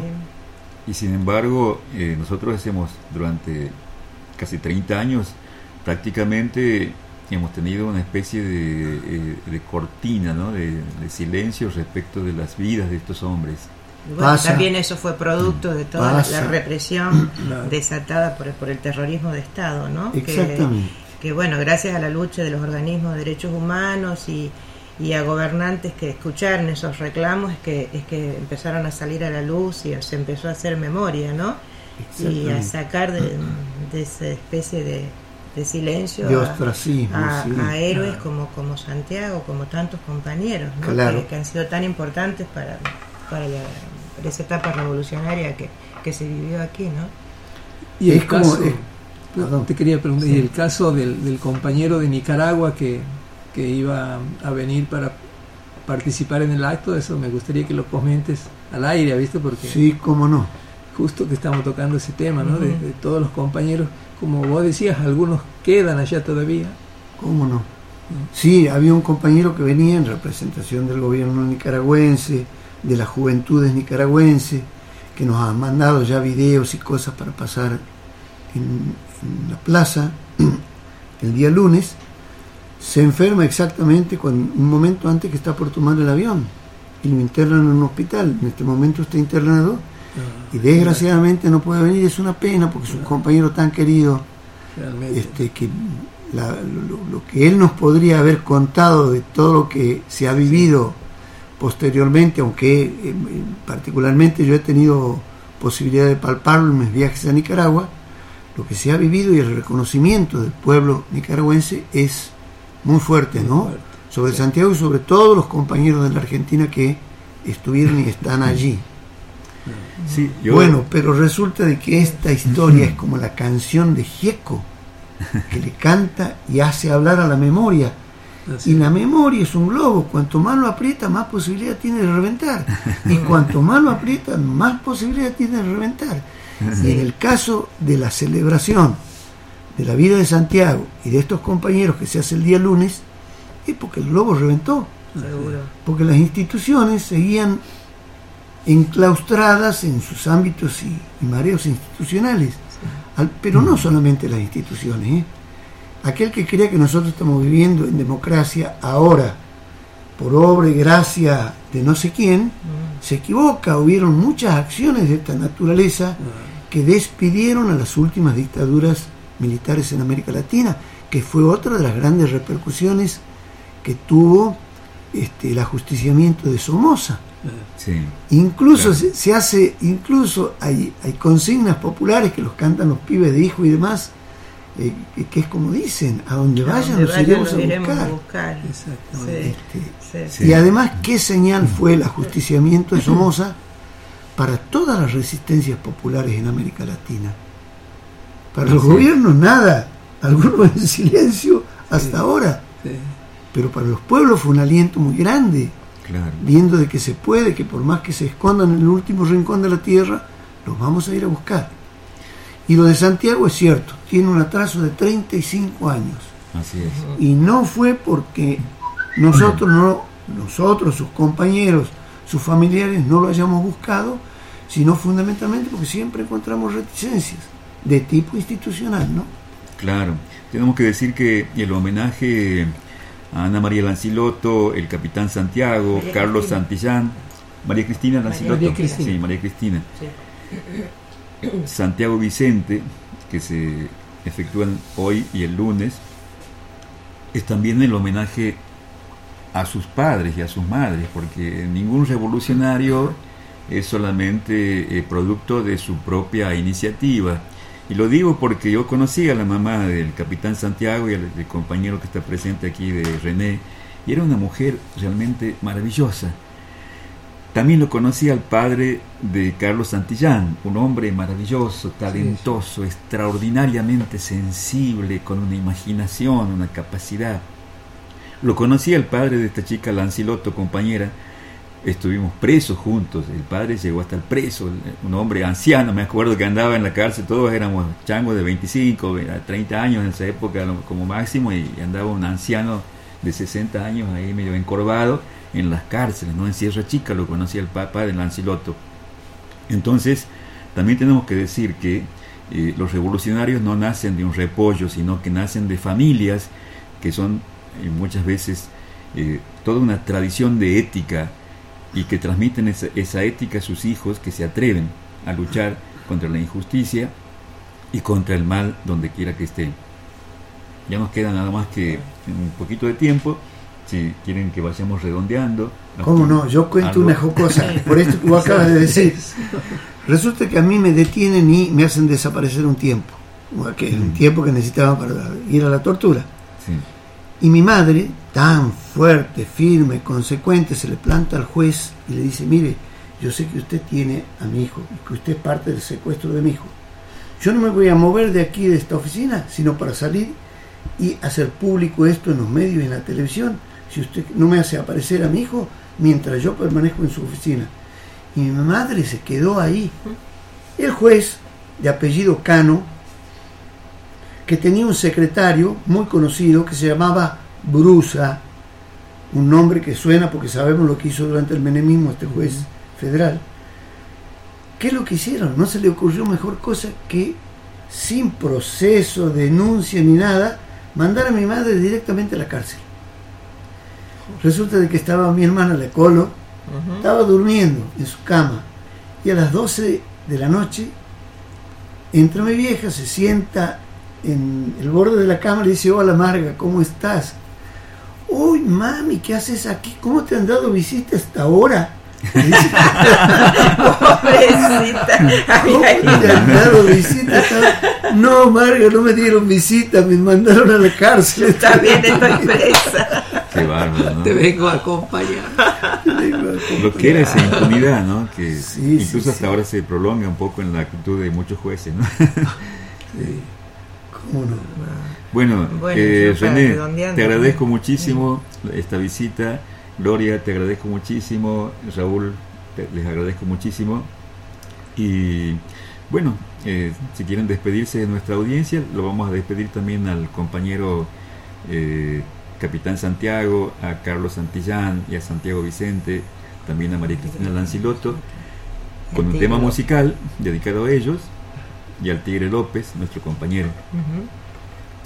Y sin embargo, eh, nosotros hemos durante casi 30 años prácticamente hemos tenido una especie de, eh, de cortina, ¿no? de, de silencio respecto de las vidas de estos hombres. Y bueno, Pasa. también eso fue producto de toda la- Pasa. la represión Claro. desatada por, por el terrorismo de Estado, ¿no? Que- Exactamente. Que, bueno, gracias a la lucha de los organismos de derechos humanos y, y a gobernantes que escucharon esos reclamos es que, es que empezaron a salir a la luz y se empezó a hacer memoria, ¿no? Y a sacar de, de esa especie de, de silencio De a- ostracismo, a, sí. a héroes como, como Santiago, como tantos compañeros, ¿no? Claro. que, que han sido tan importantes para, para la por esa etapa revolucionaria que, que se vivió aquí, ¿no? Y el Es como- perdón. te quería preguntar, Sí. y el caso del, del compañero de Nicaragua que, que iba a venir para participar en el acto, eso me gustaría que lo comentes al aire, ¿viste? Porque Sí, cómo no. justo que estamos tocando ese tema, ¿no? de, todos los compañeros, como vos decías, algunos quedan allá todavía. ¿Cómo no? Sí, había un compañero que venía en representación del gobierno nicaragüense, de las juventudes nicaragüenses, que nos han mandado ya videos y cosas para pasar en, en la plaza el día lunes. Se enferma exactamente con un momento antes que está por tomar el avión y lo internan en un hospital. En este momento está internado y desgraciadamente no puede venir. Es una pena porque es un compañero tan querido este, que la- lo, lo que él nos podría haber contado de todo lo que se ha vivido posteriormente, aunque eh, particularmente yo he tenido posibilidad de palparlo en mis viajes a Nicaragua, lo que se ha vivido y el reconocimiento del pueblo nicaragüense es muy fuerte, ¿no? fuerte, Sobre Santiago y sobre todos los compañeros de la Argentina que estuvieron y están allí. Sí, yo- Bueno, pero resulta de que esta historia es como la canción de Gieco, que le canta y hace hablar a la memoria. Así. Y la memoria es un globo, cuanto más lo aprieta, más posibilidad tiene de reventar. Y cuanto más lo aprieta, más posibilidad tiene de reventar. Y en el caso de la celebración de la vida de Santiago y de estos compañeros que se hace el día lunes, es porque el globo reventó Seguro. porque las instituciones seguían enclaustradas en sus ámbitos y, y mareos institucionales. Al- pero no solamente las instituciones. ¿eh? Aquel que crea que nosotros estamos viviendo en democracia ahora, por obra y gracia de no sé quién, se equivoca. Hubieron muchas acciones de esta naturaleza que despidieron a las últimas dictaduras militares en América Latina, que fue otra de las grandes repercusiones que tuvo este, el ajusticiamiento de Somoza. sí. Incluso Claro. se, se hace, incluso hay, hay consignas populares que los cantan los pibes de hijo y demás, eh, que, que es como dicen, a donde vayan Donde los vayan, iremos los a iremos buscar. a buscar. Sí, Este, sí. Y además, ¿qué señal fue el ajusticiamiento de Somoza para todas las resistencias populares en América Latina? Para los Así es. gobiernos nada, algunos en silencio hasta ahora, Sí. pero para los pueblos fue un aliento muy grande, Claro. viendo de que se puede, que por más que se escondan en el último rincón de la tierra, los vamos a ir a buscar. Y lo de Santiago es cierto, tiene un atraso de 35 años. Así es. Y no fue porque nosotros no, nosotros, sus compañeros, sus familiares no lo hayamos buscado, sino fundamentalmente porque siempre encontramos reticencias de tipo institucional, ¿no? Claro, tenemos que decir que el homenaje a Ana María Lancilotto, el capitán Santiago, María Carlos Cristina. Santillán, María Cristina Lancilotto, María Cristina. sí, María Cristina, Sí. Santiago Vicente, que se efectúan hoy y el lunes, es también el homenaje a sus padres y a sus madres, porque ningún revolucionario es solamente eh, producto de su propia iniciativa. Y lo digo porque yo conocí a la mamá del capitán Santiago y al del compañero que está presente aquí de René, y era una mujer realmente maravillosa. También lo conocí al padre de Carlos Santillán, un hombre maravilloso, talentoso, extraordinariamente sensible, con una imaginación, una capacidad. Lo conocí al padre de esta chica Lancilotto, compañera. Estuvimos presos juntos. El padre llegó hasta el preso, un hombre anciano. Me acuerdo que andaba en la cárcel. Todos éramos changos de 25, a 30 años en esa época como máximo. Y andaba un anciano de 60 años ahí medio encorvado en las cárceles, ¿no? En Sierra Chica lo conocía el papá de Lancilotto. Entonces, también tenemos que decir que eh, los revolucionarios no nacen de un repollo, sino que nacen de familias que son eh, muchas veces eh, toda una tradición de ética y que transmiten esa, esa ética a sus hijos que se atreven a luchar contra la injusticia y contra el mal donde quiera que estén. Ya nos queda nada más que un poquito de tiempo. Si quieren que vayamos redondeando. ¿Cómo no? Yo cuento Algo. una jocosa, por esto que vos acabas de decir. Resulta que a mí me detienen y me hacen desaparecer un tiempo, que es un tiempo que necesitaba para ir a la tortura. Sí. Y mi madre, tan fuerte, firme, consecuente, se le planta al juez y le dice, mire, yo sé que usted tiene a mi hijo que usted es parte del secuestro de mi hijo. Yo no me voy a mover de aquí, de esta oficina, sino para salir y hacer público esto en los medios y en la televisión. Si usted no me hace aparecer a mi hijo mientras yo permanezco en su oficina. Y mi madre se quedó ahí. El juez, de apellido Cano, que tenía un secretario muy conocido que se llamaba Brusa, un nombre que suena porque sabemos lo que hizo durante el menemismo este juez federal. ¿Qué es lo que hicieron? No se le ocurrió mejor cosa que, sin proceso, denuncia ni nada, mandar a mi madre directamente a la cárcel. Resulta de que estaba mi hermana, la Colo, estaba durmiendo en su cama y a las 12 de la noche entra mi vieja, se sienta en el borde de la cama y le dice, hola Marga, ¿cómo estás? Uy, mami, ¿qué haces aquí? ¿Cómo te han dado visita hasta ahora? Pobrecita. ¿Cómo te han dado visita? hasta- No, Marga, no me dieron visita, me mandaron a la cárcel. También estoy presa. Qué bárbaro, ¿no? Te vengo a acompañar. Lo que era esa impunidad, ¿no? Que Sí, incluso sí, hasta sí. ahora se prolonga un poco en la actitud de muchos jueces, ¿no? ¿Cómo no? Bueno, Bueno, eh, René, te agradezco muchísimo esta visita. Gloria, te agradezco muchísimo. Raúl, te- les agradezco muchísimo. Y bueno, eh, si quieren despedirse de nuestra audiencia, lo vamos a despedir también al compañero eh, Capitán Santiago, a Carlos Santillán y a Santiago Vicente, también a María Cristina Lanciloto, con un tema musical dedicado a ellos y al Tigre López, nuestro compañero.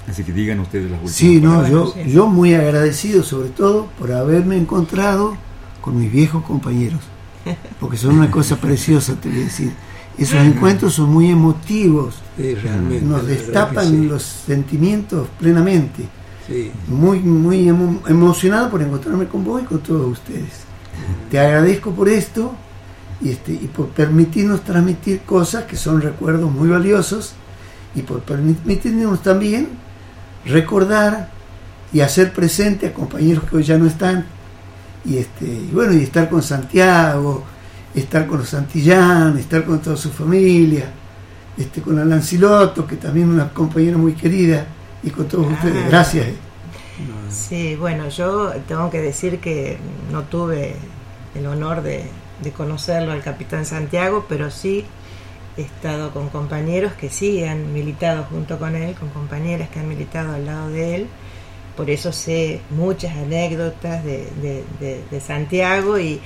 Así que digan ustedes las últimas Sí, no, palabras. yo, sí. yo muy agradecido sobre todo por haberme encontrado con mis viejos compañeros, porque son una cosa preciosa, te voy a decir. Esos encuentros son muy emotivos, Sí, realmente. nos destapan sí. los sentimientos plenamente. Sí. Muy, muy emo- emocionado por encontrarme con vos y con todos ustedes. Te agradezco por esto y, este, y por permitirnos transmitir cosas que son recuerdos muy valiosos y por permitirnos también recordar y hacer presente a compañeros que hoy ya no están y este y bueno y estar con Santiago estar con los Santillán estar con toda su familia este con Alan Siloto que también una compañera muy querida y con todos ustedes Ah. gracias eh. Sí, bueno, yo tengo que decir que no tuve el honor de, de conocerlo al capitán Santiago, pero sí he estado con compañeros que sí han militado junto con él, con compañeras que han militado al lado de él. Por eso sé muchas anécdotas de, de- de- Santiago y,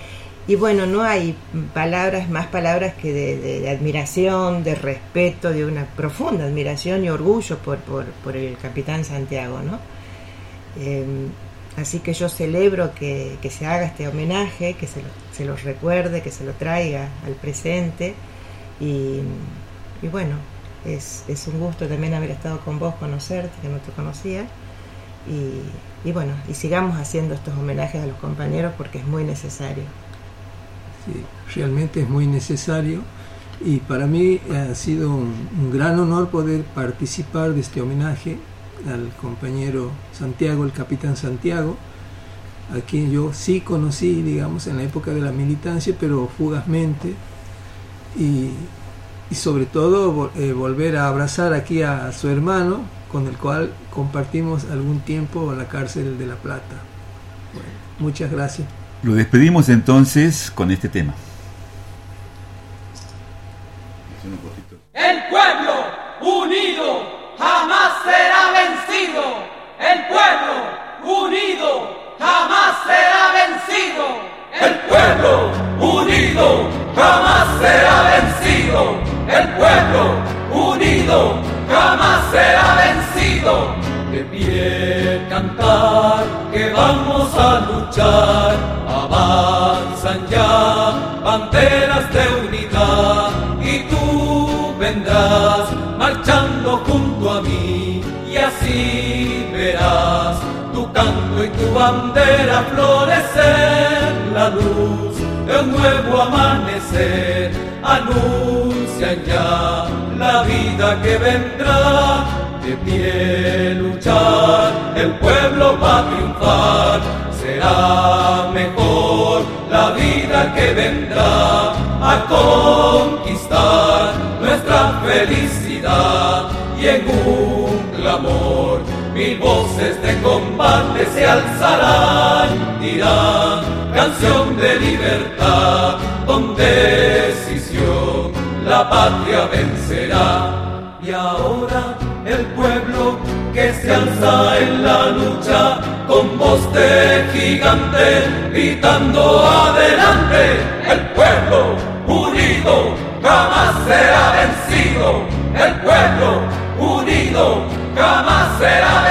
y bueno, no hay palabras, más palabras que de, admiración, de respeto, de una profunda admiración y orgullo por, por, por el capitán Santiago, ¿no? Eh, así que yo celebro que, que se haga este homenaje, que se se lo recuerde, que se lo traiga al presente. Y, bueno, es, es un gusto también haber estado con vos, conocerte, que no te conocía. Y, y bueno, y sigamos haciendo estos homenajes a los compañeros porque es muy necesario. Sí, realmente es muy necesario y para mí ha sido un, un gran honor poder participar de este homenaje al compañero Santiago, el capitán Santiago, a quien yo sí conocí, digamos, en la época de la militancia, pero fugazmente, y, y sobre todo eh, volver a abrazar aquí a su hermano, con el cual compartimos algún tiempo en la cárcel de La Plata. Bueno, muchas gracias. Lo despedimos entonces con este tema. El pueblo unido jamás será vencido. El pueblo unido jamás será vencido. El pueblo unido jamás será vencido. El pueblo unido jamás será vencido. De pie cantar que vamos a luchar. Avanzan ya banderas de unidad y tú vendrás marchando junto a mí y así verás tu canto y tu bandera florecer la luz de un nuevo amanecer. Anuncian ya la vida que vendrá. De pie luchar el pueblo va a triunfar. Será mejor la vida que vendrá. A conquistar nuestra felicidad. Y en un clamor mil voces de combate se alzarán, dirán canción de libertad, con decisión la patria vencerá. Y ahora el pueblo que se alza en la lucha con voz de gigante, gritando adelante, el pueblo unido jamás será vencido, el pueblo unido jamás será vencido.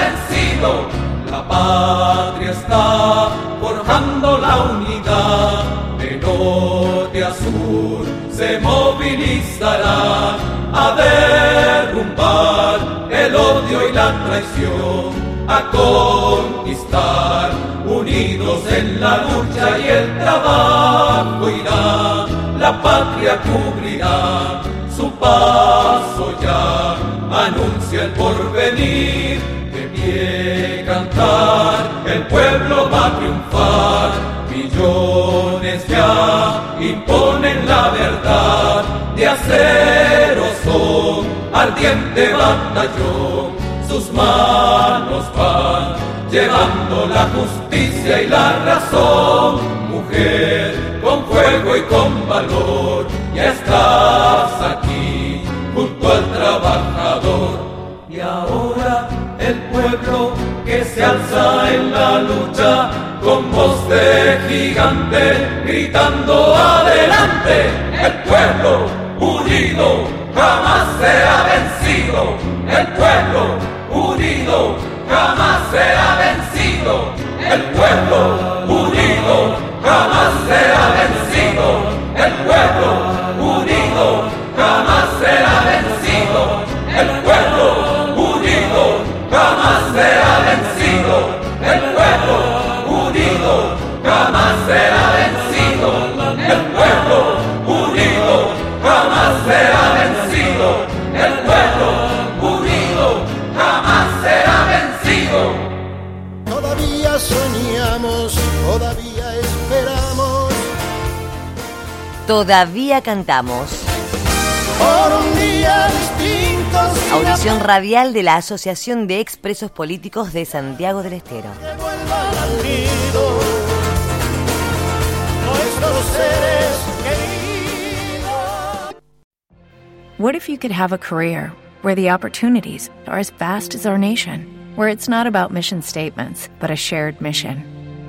La patria está forjando la unidad. De norte a sur, se movilizará a derrumbar el odio y la traición, a conquistar, unidos en la lucha y el trabajo irá, la patria cubrirá su paso ya, anuncia el porvenir, pie cantar, el pueblo va a triunfar, millones ya imponen la verdad, de acero son, ardiente batallón, sus manos van, llevando la justicia y la razón, mujer, con fuego y con valor, ya estás aquí, junto al trabajador, y ahora el pueblo que se alza en la lucha, con voz de gigante, gritando adelante, el pueblo unido jamás será vencido, el pueblo unido jamás será vencido, el pueblo unido jamás será vencido, el pueblo Todavía cantamos. por un día distinto. Audición radial de la Asociación de Expresos Políticos de Santiago del Estero. What if you could have a career where the opportunities are as vast as our nation, where it's not about mission statements, but a shared mission?